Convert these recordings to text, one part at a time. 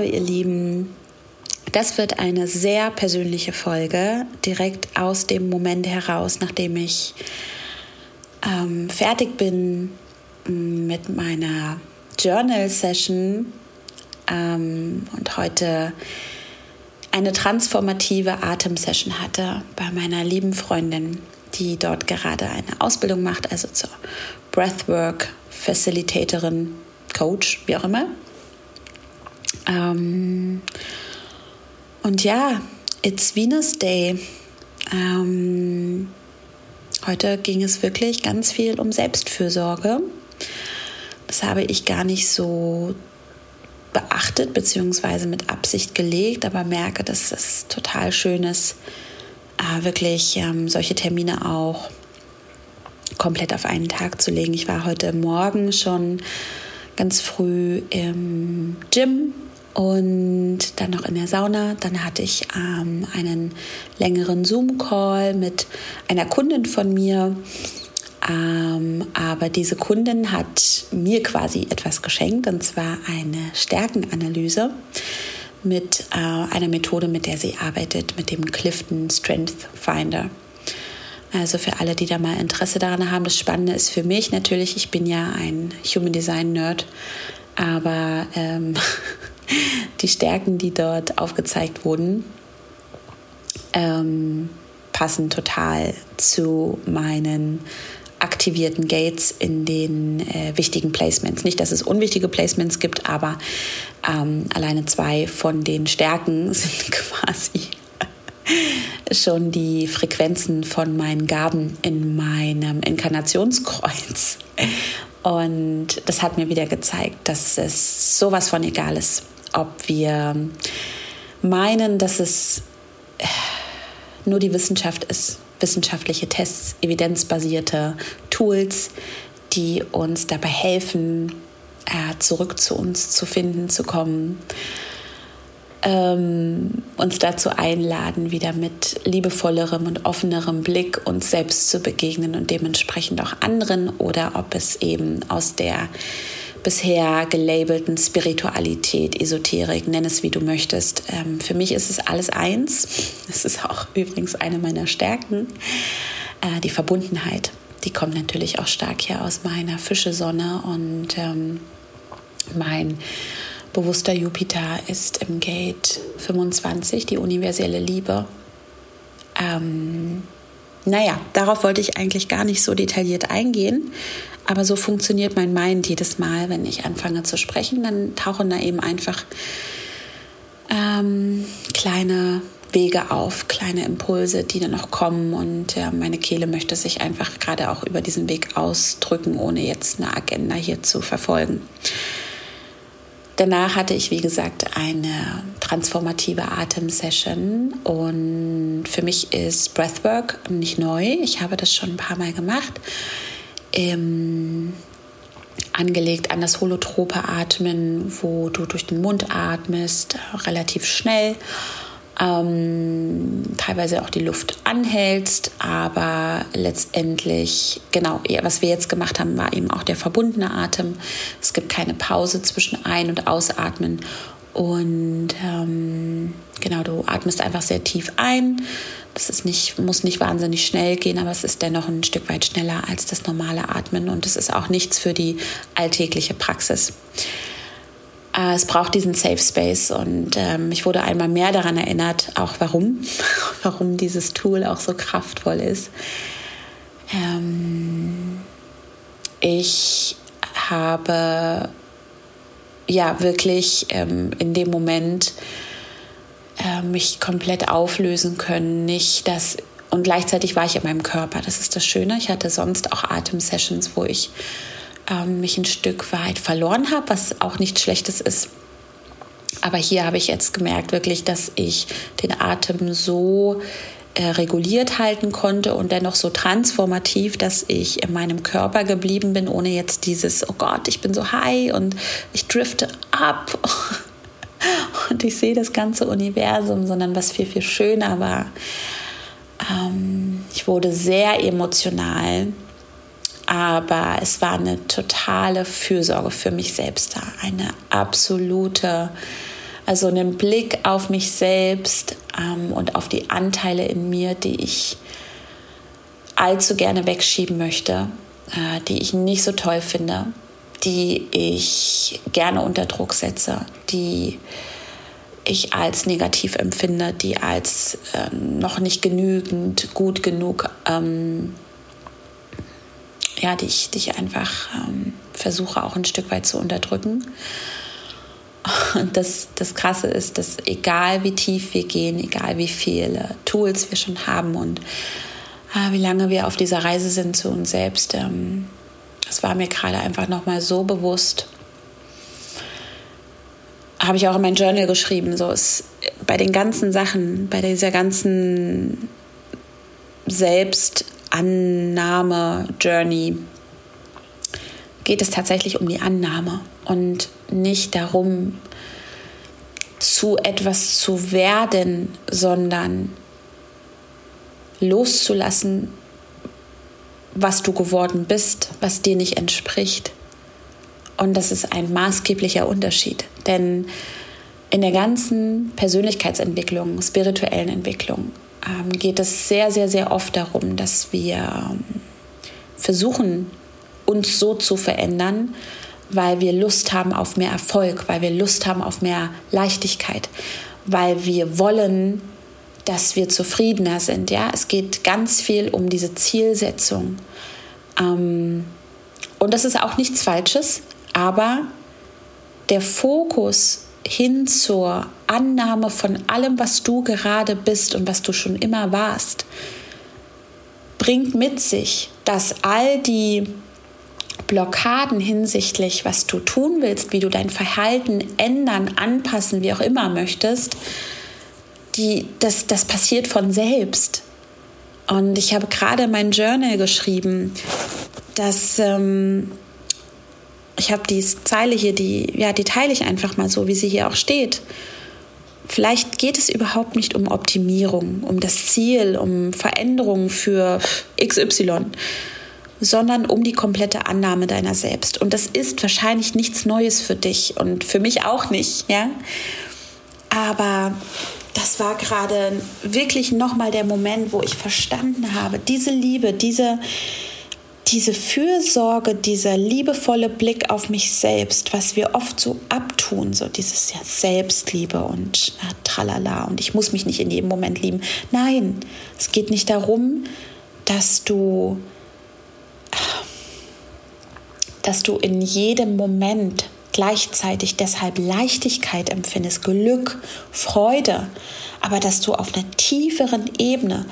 Hallo ihr Lieben. Das wird eine sehr persönliche Folge, direkt aus dem Moment heraus, nachdem ich ähm, fertig bin mm, mit meiner Journal-Session ähm, und heute eine transformative Atemsession hatte bei meiner lieben Freundin, die dort gerade eine Ausbildung macht, also zur Breathwork Facilitatorin, Coach, wie auch immer. Ähm, und ja, it's Venus Day. Ähm, heute ging es wirklich ganz viel um Selbstfürsorge. Das habe ich gar nicht so beachtet bzw. mit Absicht gelegt, aber merke, dass es total schön ist, äh, wirklich ähm, solche Termine auch komplett auf einen Tag zu legen. Ich war heute Morgen schon ganz früh im Gym und dann noch in der Sauna. Dann hatte ich ähm, einen längeren Zoom-Call mit einer Kundin von mir. Ähm, aber diese Kundin hat mir quasi etwas geschenkt, und zwar eine Stärkenanalyse mit äh, einer Methode, mit der sie arbeitet, mit dem Clifton Strength Finder. Also für alle, die da mal Interesse daran haben. Das Spannende ist für mich natürlich, ich bin ja ein Human Design Nerd, aber ähm, die Stärken, die dort aufgezeigt wurden, ähm, passen total zu meinen aktivierten Gates in den äh, wichtigen Placements. Nicht, dass es unwichtige Placements gibt, aber ähm, alleine zwei von den Stärken sind quasi schon die Frequenzen von meinen Gaben in meinem Inkarnationskreuz. Und das hat mir wieder gezeigt, dass es sowas von egal ist, ob wir meinen, dass es äh, nur die Wissenschaft ist, wissenschaftliche Tests, evidenzbasierte Tools, die uns dabei helfen, äh, zurück zu uns zu finden, zu kommen ähm, uns dazu einladen, wieder mit liebevollerem und offenerem Blick uns selbst zu begegnen und dementsprechend auch anderen oder ob es eben aus der bisher gelabelten Spiritualität, Esoterik, nenn es wie du möchtest. Ähm, für mich ist es alles eins. Es ist auch übrigens eine meiner Stärken, äh, die Verbundenheit. Die kommt natürlich auch stark hier aus meiner Fischesonne und ähm, mein Bewusster Jupiter ist im Gate 25, die universelle Liebe. Ähm, naja, darauf wollte ich eigentlich gar nicht so detailliert eingehen, aber so funktioniert mein Mind jedes Mal, wenn ich anfange zu sprechen, dann tauchen da eben einfach ähm, kleine Wege auf, kleine Impulse, die dann noch kommen und äh, meine Kehle möchte sich einfach gerade auch über diesen Weg ausdrücken, ohne jetzt eine Agenda hier zu verfolgen. Danach hatte ich, wie gesagt, eine transformative Atemsession und für mich ist Breathwork nicht neu. Ich habe das schon ein paar Mal gemacht. Ähm, angelegt an das holotrope Atmen, wo du durch den Mund atmest, relativ schnell ähm, teilweise auch die Luft anhältst, aber letztendlich, genau, was wir jetzt gemacht haben, war eben auch der verbundene Atem. Es gibt keine Pause zwischen Ein- und Ausatmen. Und ähm, genau, du atmest einfach sehr tief ein. Das ist nicht, muss nicht wahnsinnig schnell gehen, aber es ist dennoch ein Stück weit schneller als das normale Atmen und es ist auch nichts für die alltägliche Praxis. Äh, es braucht diesen Safe Space und ähm, ich wurde einmal mehr daran erinnert, auch warum, warum dieses Tool auch so kraftvoll ist. Ähm, ich habe ja wirklich ähm, in dem Moment äh, mich komplett auflösen können, nicht das und gleichzeitig war ich in meinem Körper. Das ist das Schöne. Ich hatte sonst auch Atemsessions, wo ich ähm, mich ein Stück weit verloren habe, was auch nichts Schlechtes ist. Aber hier habe ich jetzt gemerkt wirklich, dass ich den Atem so äh, reguliert halten konnte und dennoch so transformativ, dass ich in meinem Körper geblieben bin, ohne jetzt dieses, oh Gott, ich bin so high und ich drifte ab und ich sehe das ganze Universum, sondern was viel, viel schöner war. Ähm, ich wurde sehr emotional aber es war eine totale Fürsorge für mich selbst da, eine absolute Also einen Blick auf mich selbst ähm, und auf die Anteile in mir, die ich allzu gerne wegschieben möchte, äh, die ich nicht so toll finde, die ich gerne unter Druck setze, die ich als negativ empfinde, die als äh, noch nicht genügend, gut genug, ähm, ja, die ich, die ich einfach ähm, versuche auch ein Stück weit zu unterdrücken. Und das, das Krasse ist, dass egal wie tief wir gehen, egal wie viele Tools wir schon haben und äh, wie lange wir auf dieser Reise sind zu uns selbst, ähm, das war mir gerade einfach nochmal so bewusst. Habe ich auch in mein Journal geschrieben. So ist bei den ganzen Sachen, bei dieser ganzen Selbstannahme-Journey geht es tatsächlich um die Annahme und nicht darum, zu etwas zu werden, sondern loszulassen, was du geworden bist, was dir nicht entspricht. Und das ist ein maßgeblicher Unterschied. Denn in der ganzen Persönlichkeitsentwicklung, spirituellen Entwicklung, ähm, geht es sehr, sehr, sehr oft darum, dass wir ähm, versuchen, uns so zu verändern, weil wir Lust haben auf mehr Erfolg, weil wir Lust haben auf mehr Leichtigkeit, weil wir wollen, dass wir zufriedener sind. Ja, es geht ganz viel um diese Zielsetzung. Ähm, und das ist auch nichts Falsches, aber der Fokus hin zur Annahme von allem, was du gerade bist und was du schon immer warst, bringt mit sich, dass all die Blockaden hinsichtlich, was du tun willst, wie du dein Verhalten ändern, anpassen, wie auch immer möchtest, die, das, das passiert von selbst. Und ich habe gerade mein Journal geschrieben, dass ähm, ich habe die Zeile hier, die, ja, die teile ich einfach mal so, wie sie hier auch steht. Vielleicht geht es überhaupt nicht um Optimierung, um das Ziel, um Veränderungen für XY, sondern um die komplette Annahme deiner selbst. Und das ist wahrscheinlich nichts Neues für dich und für mich auch nicht, ja. Aber das war gerade wirklich nochmal der Moment, wo ich verstanden habe, diese Liebe, diese, diese Fürsorge, dieser liebevolle Blick auf mich selbst, was wir oft so abtun, so dieses ja, Selbstliebe und äh, tralala und ich muss mich nicht in jedem Moment lieben. Nein, es geht nicht darum, dass du, dass du in jedem Moment gleichzeitig deshalb Leichtigkeit empfindest, Glück, Freude, aber dass du auf einer tieferen Ebene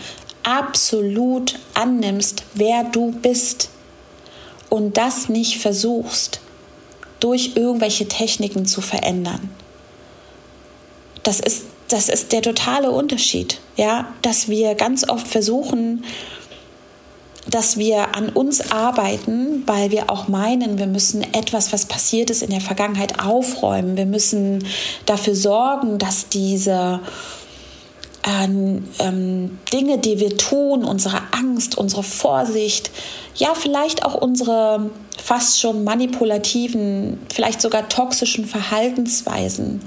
absolut annimmst, wer du bist und das nicht versuchst, durch irgendwelche Techniken zu verändern. Das ist, das ist der totale Unterschied, ja, dass wir ganz oft versuchen, dass wir an uns arbeiten, weil wir auch meinen, wir müssen etwas, was passiert ist in der Vergangenheit, aufräumen. Wir müssen dafür sorgen, dass diese ähm, Dinge, die wir tun, unsere Angst, unsere Vorsicht, ja vielleicht auch unsere fast schon manipulativen, vielleicht sogar toxischen Verhaltensweisen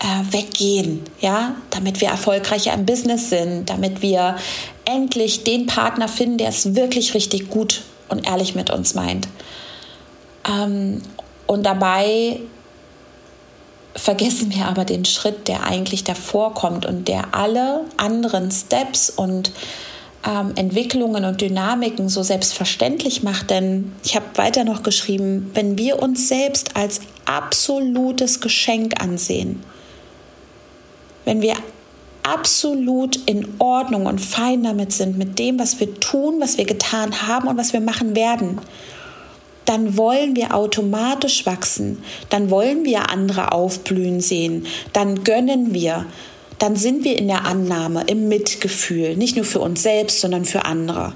äh, weggehen, ja, damit wir erfolgreicher im Business sind, damit wir endlich den Partner finden, der es wirklich richtig gut und ehrlich mit uns meint. Ähm, und dabei vergessen wir aber den Schritt, der eigentlich davor kommt und der alle anderen Steps und ähm, Entwicklungen und Dynamiken so selbstverständlich macht. Denn ich habe weiter noch geschrieben, wenn wir uns selbst als absolutes Geschenk ansehen, wenn wir absolut in Ordnung und fein damit sind, mit dem, was wir tun, was wir getan haben und was wir machen werden, dann wollen wir automatisch wachsen, dann wollen wir andere aufblühen sehen, dann gönnen wir, dann sind wir in der Annahme, im Mitgefühl, nicht nur für uns selbst, sondern für andere.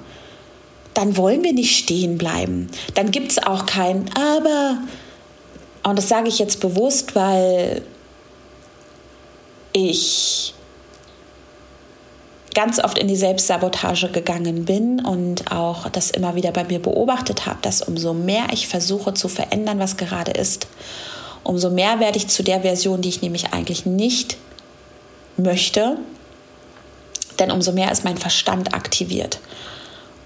Dann wollen wir nicht stehen bleiben. Dann gibt es auch kein Aber. Und das sage ich jetzt bewusst, weil ich ganz oft in die Selbstsabotage gegangen bin und auch das immer wieder bei mir beobachtet habe, dass umso mehr ich versuche zu verändern, was gerade ist, umso mehr werde ich zu der Version, die ich nämlich eigentlich nicht möchte, denn umso mehr ist mein Verstand aktiviert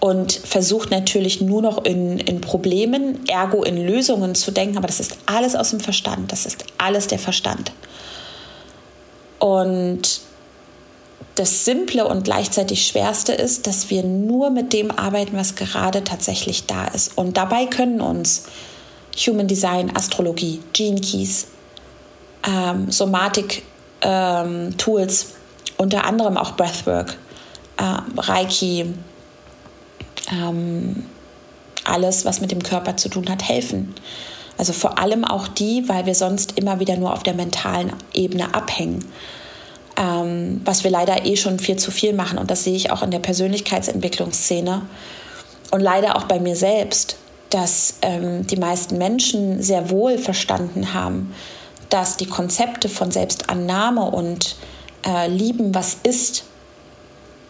und versucht natürlich nur noch in, in Problemen, ergo in Lösungen zu denken, aber das ist alles aus dem Verstand, das ist alles der Verstand. Und das Simple und gleichzeitig Schwerste ist, dass wir nur mit dem arbeiten, was gerade tatsächlich da ist. Und dabei können uns Human Design, Astrologie, Gene Keys, ähm, Somatik ähm, unter anderem auch Breathwork, äh, Reiki, ähm, alles, was mit dem Körper zu tun hat, helfen. Also vor allem auch die, weil wir sonst immer wieder nur auf der mentalen Ebene abhängen ähm, was wir leider eh schon viel zu viel machen. Und das sehe ich auch in der Persönlichkeitsentwicklungsszene und leider auch bei mir selbst, dass ähm, die meisten Menschen sehr wohl verstanden haben, dass die Konzepte von Selbstannahme und äh, Lieben, was ist,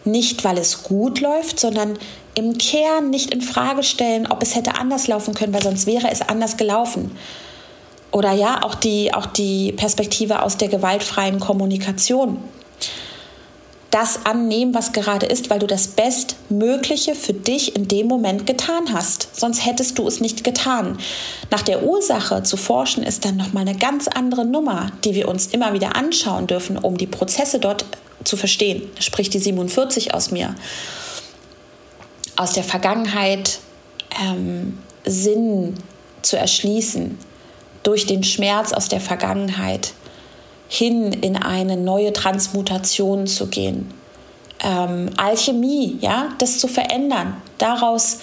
nicht weil es gut läuft, sondern im Kern nicht in Frage stellen, ob es hätte anders laufen können, weil sonst wäre es anders gelaufen oder ja, auch die, auch die Perspektive aus der gewaltfreien Kommunikation. Das annehmen, was gerade ist, weil du das Bestmögliche für dich in dem Moment getan hast. Sonst hättest du es nicht getan. Nach der Ursache zu forschen ist dann nochmal eine ganz andere Nummer, die wir uns immer wieder anschauen dürfen, um die Prozesse dort zu verstehen. Sprich die 47 aus mir. Aus der Vergangenheit ähm, Sinn zu erschließen, durch den Schmerz aus der Vergangenheit hin in eine neue Transmutation zu gehen. Ähm, Alchemie, ja, das zu verändern, daraus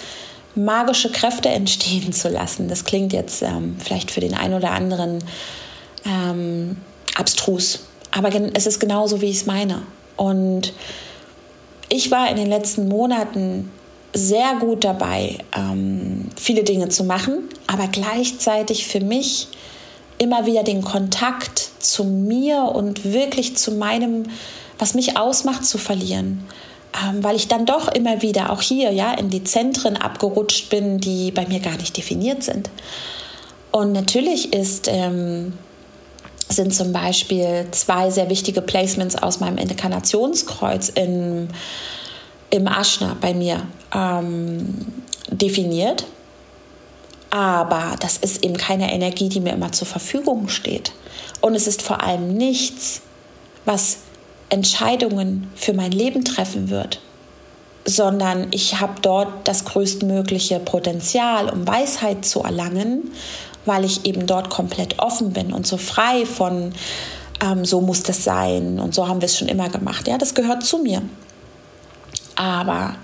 magische Kräfte entstehen zu lassen. Das klingt jetzt ähm, vielleicht für den einen oder anderen ähm, abstrus, aber es ist genauso, wie ich es meine. Und ich war in den letzten Monaten sehr gut dabei, ähm, viele Dinge zu machen, aber gleichzeitig für mich immer wieder den Kontakt zu mir und wirklich zu meinem, was mich ausmacht, zu verlieren. Ähm, weil ich dann doch immer wieder auch hier ja in die Zentren abgerutscht bin, die bei mir gar nicht definiert sind. Und natürlich ist, ähm, sind zum Beispiel zwei sehr wichtige Placements aus meinem Inkarnationskreuz in, im Aschna bei mir ähm, definiert. Aber das ist eben keine Energie, die mir immer zur Verfügung steht. Und es ist vor allem nichts, was Entscheidungen für mein Leben treffen wird, sondern ich habe dort das größtmögliche Potenzial, um Weisheit zu erlangen, weil ich eben dort komplett offen bin und so frei von, ähm, so muss das sein und so haben wir es schon immer gemacht. Ja, das gehört zu mir. Aber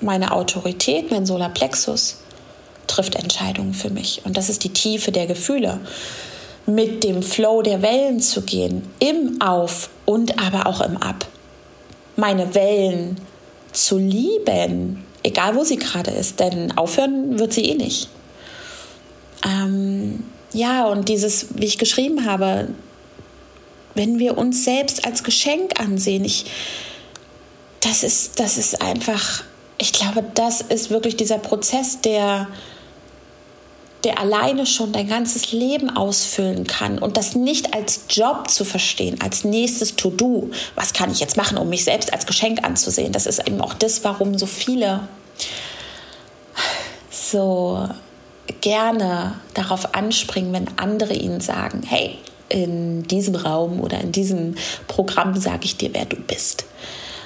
meine Autorität, mein Solarplexus, trifft Entscheidungen für mich. Und das ist die Tiefe der Gefühle. Mit dem Flow der Wellen zu gehen, im Auf und aber auch im Ab. Meine Wellen zu lieben, egal wo sie gerade ist, denn aufhören wird sie eh nicht. Ähm, ja, und dieses, wie ich geschrieben habe, wenn wir uns selbst als Geschenk ansehen, ich, das, ist, das ist einfach, ich glaube, das ist wirklich dieser Prozess, der, der alleine schon dein ganzes Leben ausfüllen kann und das nicht als Job zu verstehen, als nächstes To-Do. Was kann ich jetzt machen, um mich selbst als Geschenk anzusehen? Das ist eben auch das, warum so viele so gerne darauf anspringen, wenn andere ihnen sagen, hey, in diesem Raum oder in diesem Programm sage ich dir, wer du bist.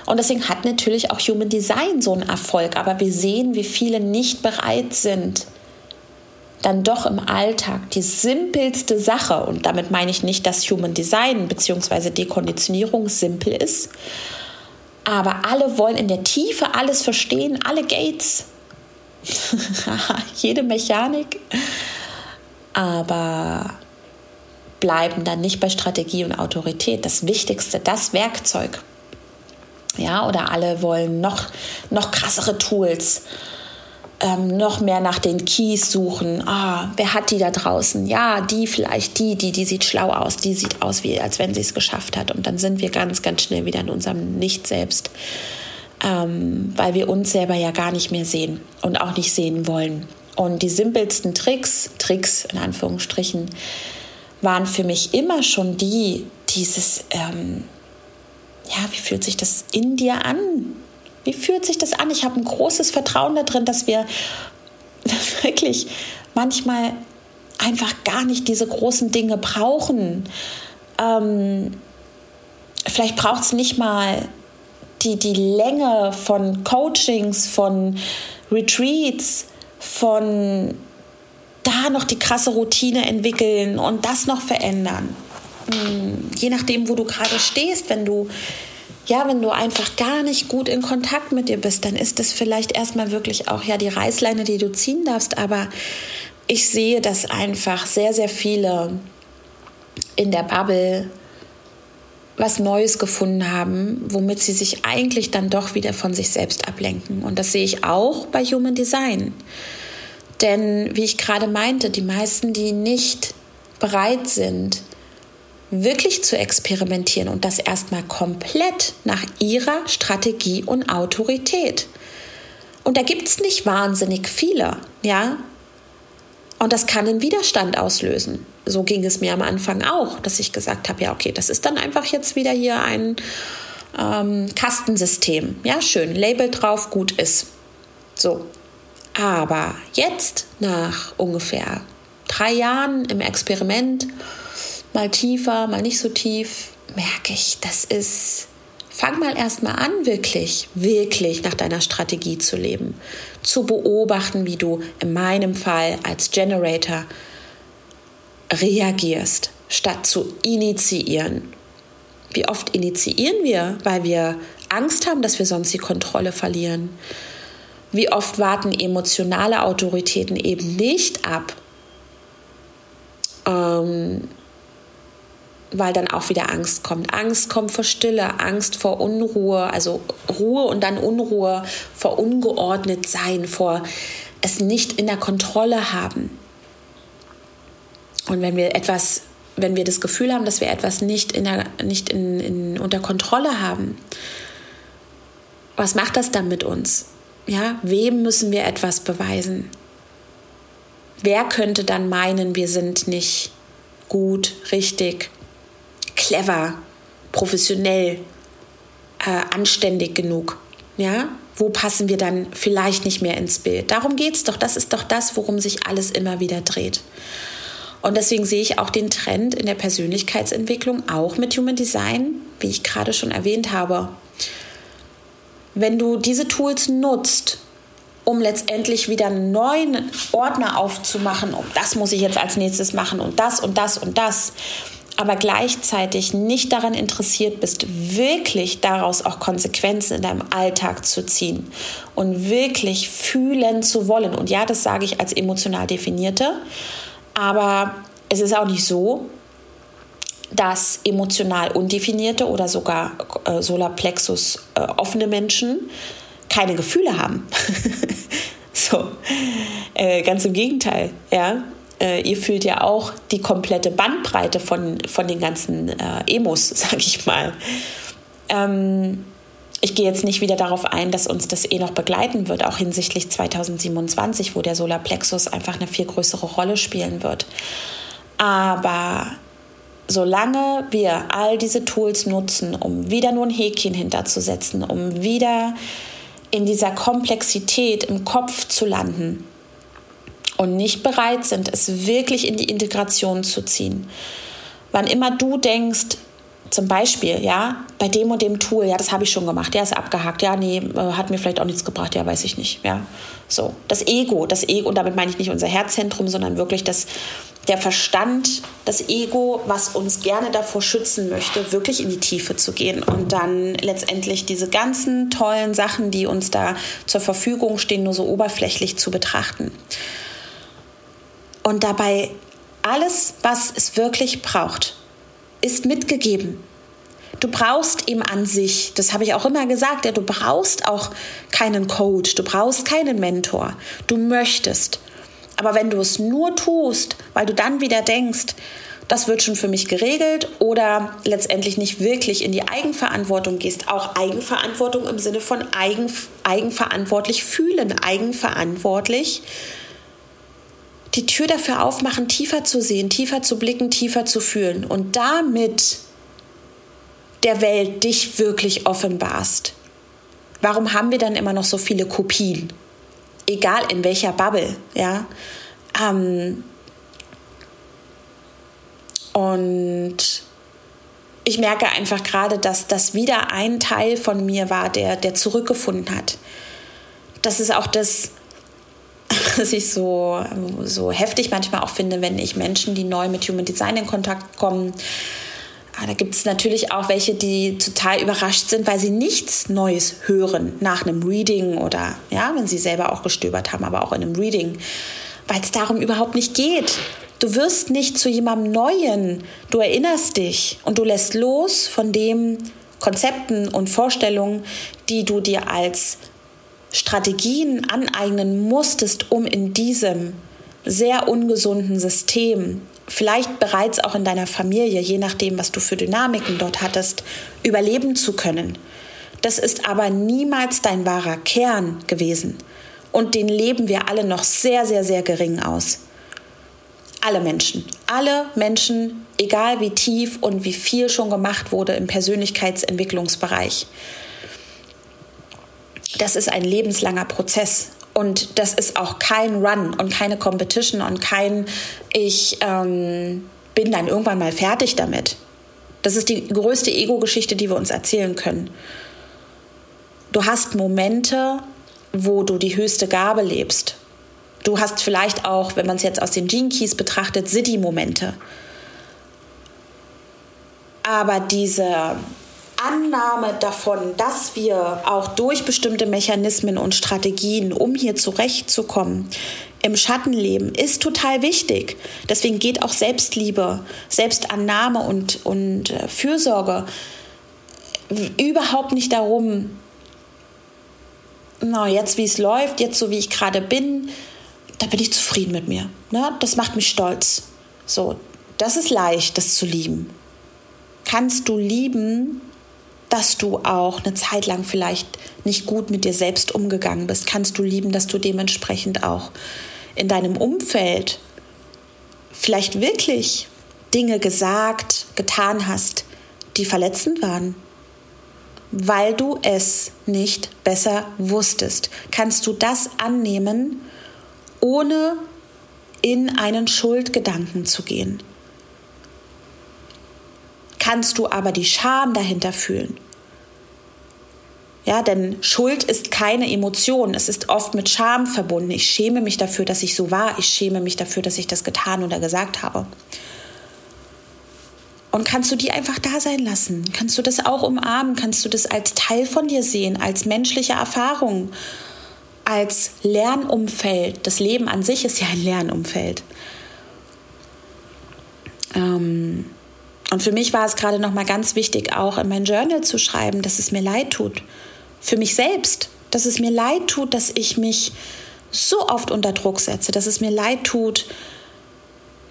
Und deswegen hat natürlich auch Human Design so einen Erfolg. Aber wir sehen, wie viele nicht bereit sind, dann doch im Alltag die simpelste Sache, und damit meine ich nicht, dass Human Design bzw. Dekonditionierung simpel ist, aber alle wollen in der Tiefe alles verstehen, alle Gates, jede Mechanik, aber bleiben dann nicht bei Strategie und Autorität. Das Wichtigste, das Werkzeug. Ja, oder alle wollen noch, noch krassere Tools ähm, noch mehr nach den Keys suchen. Ah, wer hat die da draußen? Ja, die vielleicht, die, die, die sieht schlau aus, die sieht aus, wie als wenn sie es geschafft hat. Und dann sind wir ganz, ganz schnell wieder in unserem Nicht-Selbst, ähm, weil wir uns selber ja gar nicht mehr sehen und auch nicht sehen wollen. Und die simpelsten Tricks, Tricks in Anführungsstrichen, waren für mich immer schon die, dieses, ähm, ja, wie fühlt sich das in dir an? Wie fühlt sich das an? Ich habe ein großes Vertrauen darin, dass wir wirklich manchmal einfach gar nicht diese großen Dinge brauchen. Ähm, vielleicht braucht es nicht mal die, die Länge von Coachings, von Retreats, von da noch die krasse Routine entwickeln und das noch verändern. Hm, je nachdem, wo du gerade stehst, wenn du ja, wenn du einfach gar nicht gut in Kontakt mit dir bist, dann ist das vielleicht erstmal wirklich auch ja die Reißleine, die du ziehen darfst. Aber ich sehe, dass einfach sehr, sehr viele in der Bubble was Neues gefunden haben, womit sie sich eigentlich dann doch wieder von sich selbst ablenken. Und das sehe ich auch bei Human Design. Denn wie ich gerade meinte, die meisten, die nicht bereit sind, wirklich zu experimentieren und das erstmal komplett nach ihrer Strategie und Autorität. Und da gibt es nicht wahnsinnig viele, ja. Und das kann einen Widerstand auslösen. So ging es mir am Anfang auch, dass ich gesagt habe, ja, okay, das ist dann einfach jetzt wieder hier ein ähm, Kastensystem. Ja, schön, Label drauf, gut ist. So. Aber jetzt, nach ungefähr drei Jahren im Experiment, mal tiefer, mal nicht so tief, merke ich, das ist, fang mal erstmal an, wirklich, wirklich nach deiner Strategie zu leben, zu beobachten, wie du in meinem Fall als Generator reagierst, statt zu initiieren. Wie oft initiieren wir, weil wir Angst haben, dass wir sonst die Kontrolle verlieren? Wie oft warten emotionale Autoritäten eben nicht ab, ähm, weil dann auch wieder Angst kommt. Angst kommt vor Stille, Angst vor Unruhe, also Ruhe und dann Unruhe, vor ungeordnet sein, vor es nicht in der Kontrolle haben. Und wenn wir etwas, wenn wir das Gefühl haben, dass wir etwas nicht, in der, nicht in, in, unter Kontrolle haben, was macht das dann mit uns? Ja, wem müssen wir etwas beweisen? Wer könnte dann meinen, wir sind nicht gut, richtig, clever, professionell, äh, anständig genug. Ja, wo passen wir dann vielleicht nicht mehr ins Bild? Darum geht es doch. Das ist doch das, worum sich alles immer wieder dreht. Und deswegen sehe ich auch den Trend in der Persönlichkeitsentwicklung, auch mit Human Design, wie ich gerade schon erwähnt habe. Wenn du diese Tools nutzt, um letztendlich wieder einen neuen Ordner aufzumachen, und das muss ich jetzt als nächstes machen und das und das und das, aber gleichzeitig nicht daran interessiert bist, wirklich daraus auch Konsequenzen in deinem Alltag zu ziehen und wirklich fühlen zu wollen. Und ja, das sage ich als emotional definierte, aber es ist auch nicht so, dass emotional undefinierte oder sogar äh, Solarplexus äh, offene Menschen keine Gefühle haben. so, äh, ganz im Gegenteil, ja äh, ihr fühlt ja auch die komplette Bandbreite von, von den ganzen äh, Emos, sag ich mal. Ähm, ich gehe jetzt nicht wieder darauf ein, dass uns das eh noch begleiten wird, auch hinsichtlich 2027, wo der Solarplexus einfach eine viel größere Rolle spielen wird. Aber solange wir all diese Tools nutzen, um wieder nur ein Häkchen hinterzusetzen, um wieder in dieser Komplexität im Kopf zu landen, und nicht bereit sind, es wirklich in die Integration zu ziehen. Wann immer du denkst, zum Beispiel, ja, bei dem und dem Tool, ja, das habe ich schon gemacht, ja, ist abgehakt, ja, nee, äh, hat mir vielleicht auch nichts gebracht, ja, weiß ich nicht, ja. So, das Ego, das Ego, und damit meine ich nicht unser Herzzentrum, sondern wirklich das, der Verstand, das Ego, was uns gerne davor schützen möchte, wirklich in die Tiefe zu gehen und dann letztendlich diese ganzen tollen Sachen, die uns da zur Verfügung stehen, nur so oberflächlich zu betrachten. Und dabei alles, was es wirklich braucht, ist mitgegeben. Du brauchst ihm an sich, das habe ich auch immer gesagt, ja, du brauchst auch keinen Coach, du brauchst keinen Mentor. Du möchtest. Aber wenn du es nur tust, weil du dann wieder denkst, das wird schon für mich geregelt oder letztendlich nicht wirklich in die Eigenverantwortung gehst, auch Eigenverantwortung im Sinne von eigen, eigenverantwortlich fühlen, eigenverantwortlich die Tür dafür aufmachen, tiefer zu sehen, tiefer zu blicken, tiefer zu fühlen und damit der Welt dich wirklich offenbarst. Warum haben wir dann immer noch so viele Kopien? Egal in welcher Bubble, ja. Ähm und ich merke einfach gerade, dass das wieder ein Teil von mir war, der, der zurückgefunden hat. Das ist auch das, was ich so, so heftig manchmal auch finde, wenn ich Menschen, die neu mit Human Design in Kontakt kommen, ah, da gibt es natürlich auch welche, die total überrascht sind, weil sie nichts Neues hören nach einem Reading oder ja, wenn sie selber auch gestöbert haben, aber auch in einem Reading, weil es darum überhaupt nicht geht. Du wirst nicht zu jemandem Neuen. Du erinnerst dich und du lässt los von den Konzepten und Vorstellungen, die du dir als Strategien aneignen musstest, um in diesem sehr ungesunden System, vielleicht bereits auch in deiner Familie, je nachdem, was du für Dynamiken dort hattest, überleben zu können. Das ist aber niemals dein wahrer Kern gewesen. Und den leben wir alle noch sehr, sehr, sehr gering aus alle Menschen. Alle Menschen, egal wie tief und wie viel schon gemacht wurde im Persönlichkeitsentwicklungsbereich. Das ist ein lebenslanger Prozess. Und das ist auch kein Run und keine Competition und kein Ich ähm, bin dann irgendwann mal fertig damit. Das ist die größte Ego-Geschichte, die wir uns erzählen können. Du hast Momente, wo du die höchste Gabe lebst Du hast vielleicht auch, wenn man es jetzt aus den Gene Keys betrachtet, City-Momente. Aber diese Annahme davon, dass wir auch durch bestimmte Mechanismen und Strategien, um hier zurechtzukommen, im Schattenleben, ist total wichtig. Deswegen geht auch Selbstliebe, Selbstannahme und, und äh, Fürsorge überhaupt nicht darum, na, jetzt wie es läuft, jetzt so wie ich gerade bin, da bin ich zufrieden mit mir. Ne? Das macht mich stolz. So, das ist leicht, das zu lieben. Kannst du lieben, dass du auch eine Zeit lang vielleicht nicht gut mit dir selbst umgegangen bist? Kannst du lieben, dass du dementsprechend auch in deinem Umfeld vielleicht wirklich Dinge gesagt, getan hast, die verletzend waren? Weil du es nicht besser wusstest. Kannst du das annehmen ohne in einen Schuldgedanken zu gehen. Kannst du aber die Scham dahinter fühlen. Ja, denn Schuld ist keine Emotion. Es ist oft mit Scham verbunden. Ich schäme mich dafür, dass ich so war. Ich schäme mich dafür, dass ich das getan oder gesagt habe. Und kannst du die einfach da sein lassen? Kannst du das auch umarmen? Kannst du das als Teil von dir sehen, als menschliche Erfahrung? als Lernumfeld. Das Leben an sich ist ja ein Lernumfeld. Ähm, und für mich war es gerade noch mal ganz wichtig, auch in mein Journal zu schreiben, dass es mir leid tut. Für mich selbst, dass es mir leid tut, dass ich mich so oft unter Druck setze, dass es mir leid tut,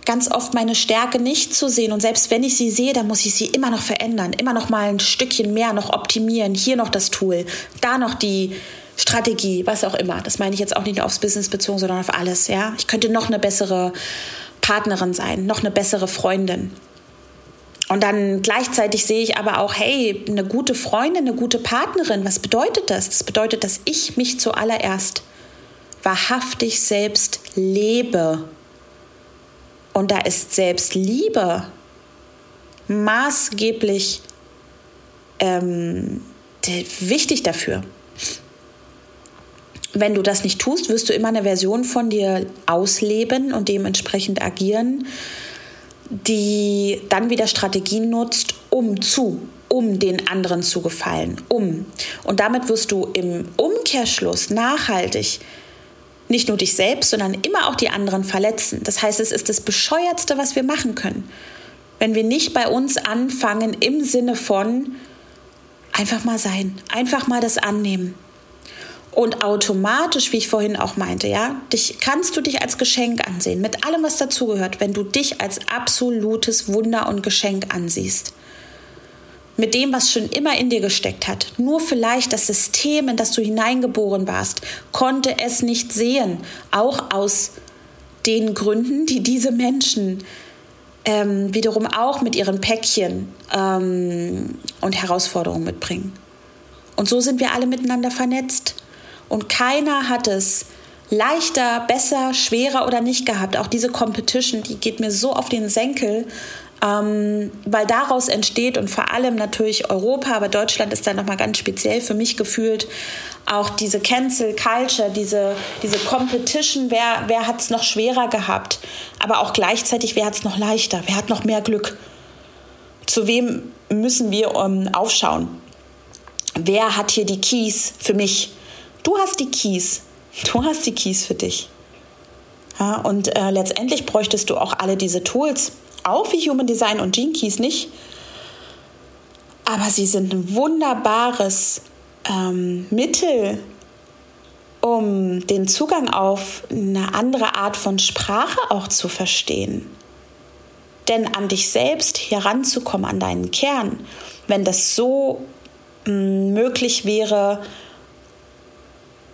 ganz oft meine Stärke nicht zu sehen. Und selbst wenn ich sie sehe, dann muss ich sie immer noch verändern, immer noch mal ein Stückchen mehr noch optimieren. Hier noch das Tool, da noch die, Strategie, was auch immer. Das meine ich jetzt auch nicht nur aufs Business bezogen, sondern auf alles. Ja, ich könnte noch eine bessere Partnerin sein, noch eine bessere Freundin. Und dann gleichzeitig sehe ich aber auch, hey, eine gute Freundin, eine gute Partnerin, was bedeutet das? Das bedeutet, dass ich mich zuallererst wahrhaftig selbst lebe. Und da ist Selbstliebe maßgeblich ähm, wichtig dafür wenn du das nicht tust, wirst du immer eine Version von dir ausleben und dementsprechend agieren, die dann wieder Strategien nutzt, um zu, um den anderen zu gefallen, um. Und damit wirst du im Umkehrschluss nachhaltig nicht nur dich selbst, sondern immer auch die anderen verletzen. Das heißt, es ist das Bescheuertste, was wir machen können. Wenn wir nicht bei uns anfangen im Sinne von einfach mal sein, einfach mal das annehmen, und automatisch, wie ich vorhin auch meinte, ja, dich, kannst du dich als Geschenk ansehen, mit allem, was dazugehört, wenn du dich als absolutes Wunder und Geschenk ansiehst. Mit dem, was schon immer in dir gesteckt hat. Nur vielleicht das System, in das du hineingeboren warst, konnte es nicht sehen. Auch aus den Gründen, die diese Menschen ähm, wiederum auch mit ihren Päckchen ähm, und Herausforderungen mitbringen. Und so sind wir alle miteinander vernetzt. Und keiner hat es leichter, besser, schwerer oder nicht gehabt. Auch diese Competition, die geht mir so auf den Senkel, ähm, weil daraus entsteht und vor allem natürlich Europa, aber Deutschland ist da nochmal ganz speziell für mich gefühlt, auch diese Cancel Culture, diese, diese Competition, wer, wer hat es noch schwerer gehabt, aber auch gleichzeitig, wer hat es noch leichter, wer hat noch mehr Glück. Zu wem müssen wir ähm, aufschauen? Wer hat hier die Keys für mich? Du hast die Keys. Du hast die Keys für dich. Ja, und äh, letztendlich bräuchtest du auch alle diese Tools, auch wie Human Design und Gene Keys nicht. Aber sie sind ein wunderbares ähm, Mittel, um den Zugang auf eine andere Art von Sprache auch zu verstehen. Denn an dich selbst heranzukommen, an deinen Kern, wenn das so mh, mm, möglich wäre,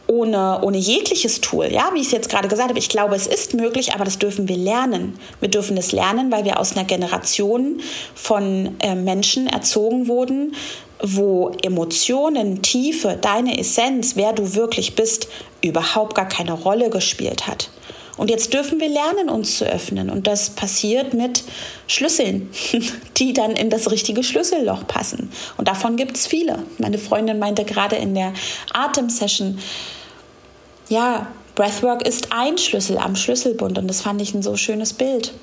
ohne, ohne jegliches Tool. Ja, wie ich es jetzt gerade gesagt habe, ich glaube, es ist möglich, aber das dürfen wir lernen. Wir dürfen es lernen, weil wir aus einer Generation von äh, Menschen erzogen wurden, wo Emotionen, Tiefe, deine Essenz, wer du wirklich bist, überhaupt gar keine Rolle gespielt hat. Und jetzt dürfen wir lernen, uns zu öffnen. Und das passiert mit Schlüsseln, die dann in das richtige Schlüsselloch passen. Und davon gibt es viele. Meine Freundin meinte gerade in der Atemsession, ja, Breathwork ist ein Schlüssel am Schlüsselbund und das fand ich ein so schönes Bild.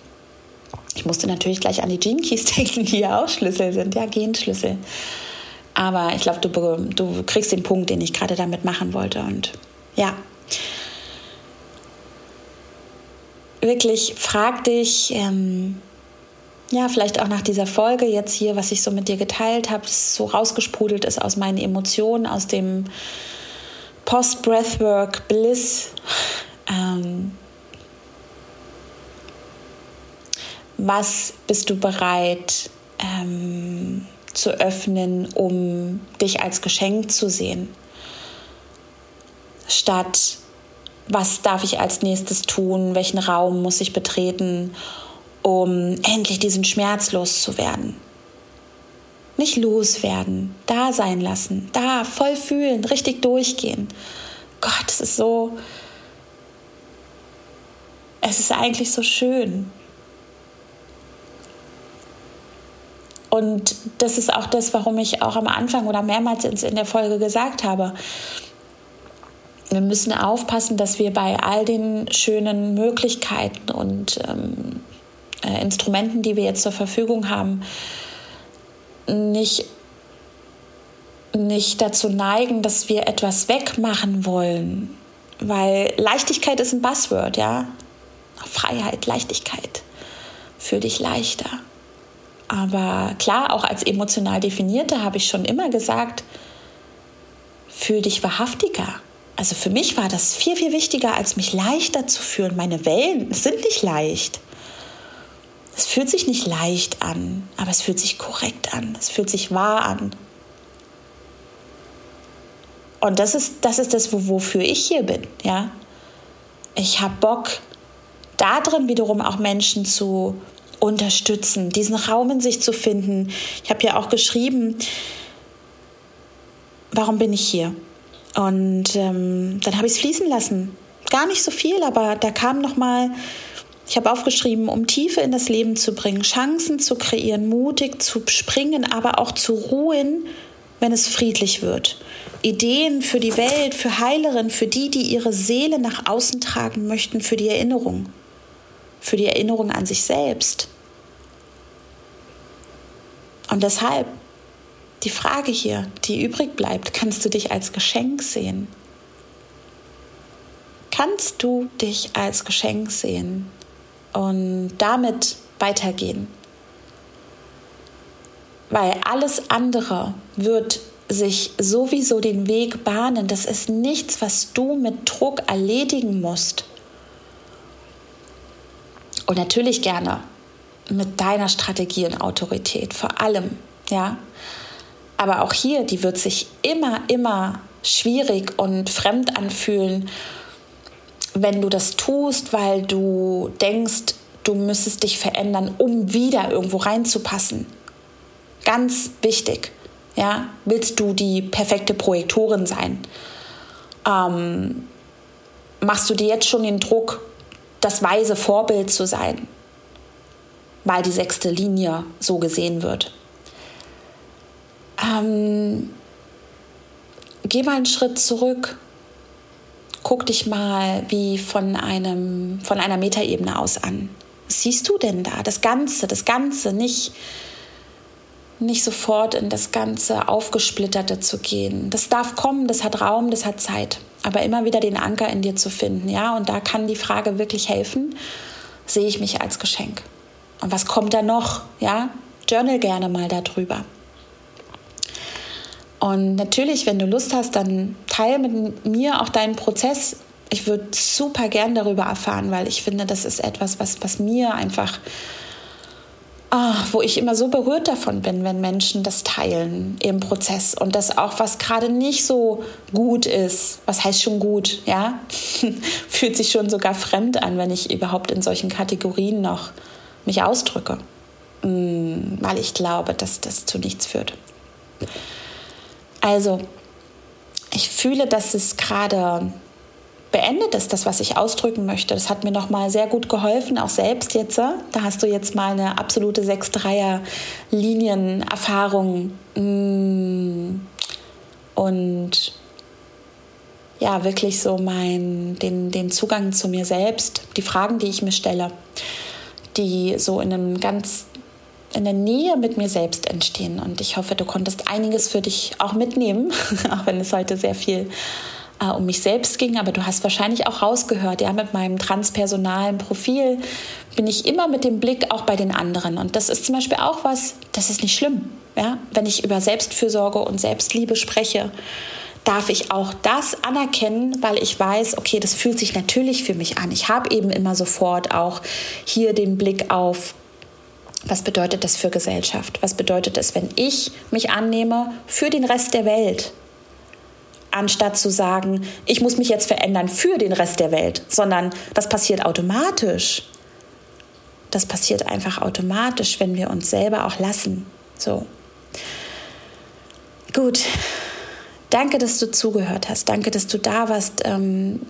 Ich musste natürlich gleich an die Gene Keys denken, die ja auch Schlüssel sind, ja, Genschlüssel. Aber ich glaube, du, du kriegst den Punkt, den ich gerade damit machen wollte. Und ja, wirklich frag dich, ähm, ja, vielleicht auch nach dieser Folge jetzt hier, was ich so mit dir geteilt habe, so rausgesprudelt ist aus meinen Emotionen, aus dem Post-Breathwork Bliss. Ähm, was bist du bereit ähm, zu öffnen, um dich als Geschenk zu sehen? Statt was darf ich als nächstes tun, welchen Raum muss ich betreten, um endlich diesen Schmerz loszuwerden. Nicht loswerden, da sein lassen, da voll fühlen, richtig durchgehen. Gott, es ist so, es ist eigentlich so schön. Und das ist auch das, warum ich auch am Anfang oder mehrmals in der Folge gesagt habe, wir müssen aufpassen, dass wir bei all den schönen Möglichkeiten und ähm, äh, Instrumenten, die wir jetzt zur Verfügung haben, nicht, nicht dazu neigen, dass wir etwas wegmachen wollen. Weil Leichtigkeit ist ein Buzzword, ja. Freiheit, Leichtigkeit. Fühl dich leichter. Aber klar, auch als emotional definierte habe ich schon immer gesagt, fühl dich wahrhaftiger. Also für mich war das viel, viel wichtiger, als mich leichter zu fühlen. Meine Wellen sind nicht leicht. Es fühlt sich nicht leicht an, aber es fühlt sich korrekt an. Es fühlt sich wahr an. Und das ist das, ist das wofür ich hier bin. Ja? Ich habe Bock, da drin wiederum auch Menschen zu unterstützen, diesen Raum in sich zu finden. Ich habe ja auch geschrieben, warum bin ich hier? Und ähm, dann habe ich es fließen lassen. Gar nicht so viel, aber da kam noch mal ich habe aufgeschrieben, um Tiefe in das Leben zu bringen, Chancen zu kreieren, mutig zu springen, aber auch zu ruhen, wenn es friedlich wird. Ideen für die Welt, für Heilerinnen, für die, die ihre Seele nach außen tragen möchten, für die Erinnerung, für die Erinnerung an sich selbst. Und deshalb die Frage hier, die übrig bleibt, kannst du dich als Geschenk sehen? Kannst du dich als Geschenk sehen? Und damit weitergehen. Weil alles andere wird sich sowieso den Weg bahnen. Das ist nichts, was du mit Druck erledigen musst. Und natürlich gerne mit deiner Strategie und Autorität, vor allem, ja. Aber auch hier, die wird sich immer, immer schwierig und fremd anfühlen wenn du das tust, weil du denkst, du müsstest dich verändern, um wieder irgendwo reinzupassen. Ganz wichtig. Ja, willst du die perfekte Projektorin sein? Ähm, machst du dir jetzt schon den Druck, das weise Vorbild zu sein, weil die sechste Linie so gesehen wird? Ähm, geh mal einen Schritt zurück. Guck dich mal wie von, einem, von einer Metaebene aus an. Was siehst du denn da? Das Ganze, das Ganze, nicht, nicht sofort in das Ganze Aufgesplitterte zu gehen. Das darf kommen, das hat Raum, das hat Zeit. Aber immer wieder den Anker in dir zu finden, ja, und da kann die Frage wirklich helfen, sehe ich mich als Geschenk. Und was kommt da noch, ja? Journal gerne mal darüber. Und natürlich, wenn du Lust hast, dann teile mit mir auch deinen Prozess. Ich würde super gern darüber erfahren, weil ich finde, das ist etwas, was, was mir einfach, oh, wo ich immer so berührt davon bin, wenn Menschen das teilen im Prozess und das auch, was gerade nicht so gut ist. Was heißt schon gut, ja? Fühlt sich schon sogar fremd an, wenn ich überhaupt in solchen Kategorien noch mich ausdrücke, mm, weil ich glaube, dass das zu nichts führt. Also, ich fühle, dass es gerade beendet ist, das, was ich ausdrücken möchte. Das hat mir nochmal sehr gut geholfen, auch selbst jetzt. Da hast du jetzt mal eine absolute 6-3er-Linien-Erfahrung. Mm. Und ja, wirklich so mein, den, den Zugang zu mir selbst, die Fragen, die ich mir stelle, die so in einem ganz in der Nähe mit mir selbst entstehen. Und ich hoffe, du konntest einiges für dich auch mitnehmen, auch wenn es heute sehr viel äh, um mich selbst ging. Aber du hast wahrscheinlich auch rausgehört, ja, mit meinem transpersonalen Profil bin ich immer mit dem Blick auch bei den anderen. Und das ist zum Beispiel auch was, das ist nicht schlimm. Ja? Wenn ich über Selbstfürsorge und Selbstliebe spreche, darf ich auch das anerkennen, weil ich weiß, okay, das fühlt sich natürlich für mich an. Ich habe eben immer sofort auch hier den Blick auf was bedeutet das für Gesellschaft? Was bedeutet es, wenn ich mich annehme für den Rest der Welt? Anstatt zu sagen, ich muss mich jetzt verändern für den Rest der Welt, sondern das passiert automatisch. Das passiert einfach automatisch, wenn wir uns selber auch lassen. So. Gut. Danke, dass du zugehört hast. Danke, dass du da warst. Ähm,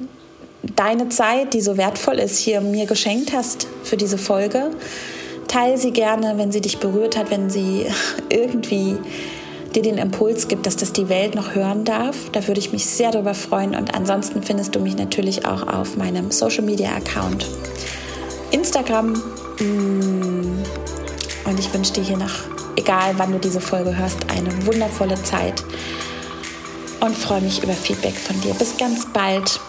deine Zeit, die so wertvoll ist, hier mir geschenkt hast für diese Folge. Teile sie gerne, wenn sie dich berührt hat, wenn sie irgendwie dir den Impuls gibt, dass das die Welt noch hören darf. Da würde ich mich sehr darüber freuen. Und ansonsten findest du mich natürlich auch auf meinem Social Media Account. Instagram. Mm, und ich wünsche dir hier noch, egal wann du diese Folge hörst, eine wundervolle Zeit und freue mich über Feedback von dir. Bis ganz bald.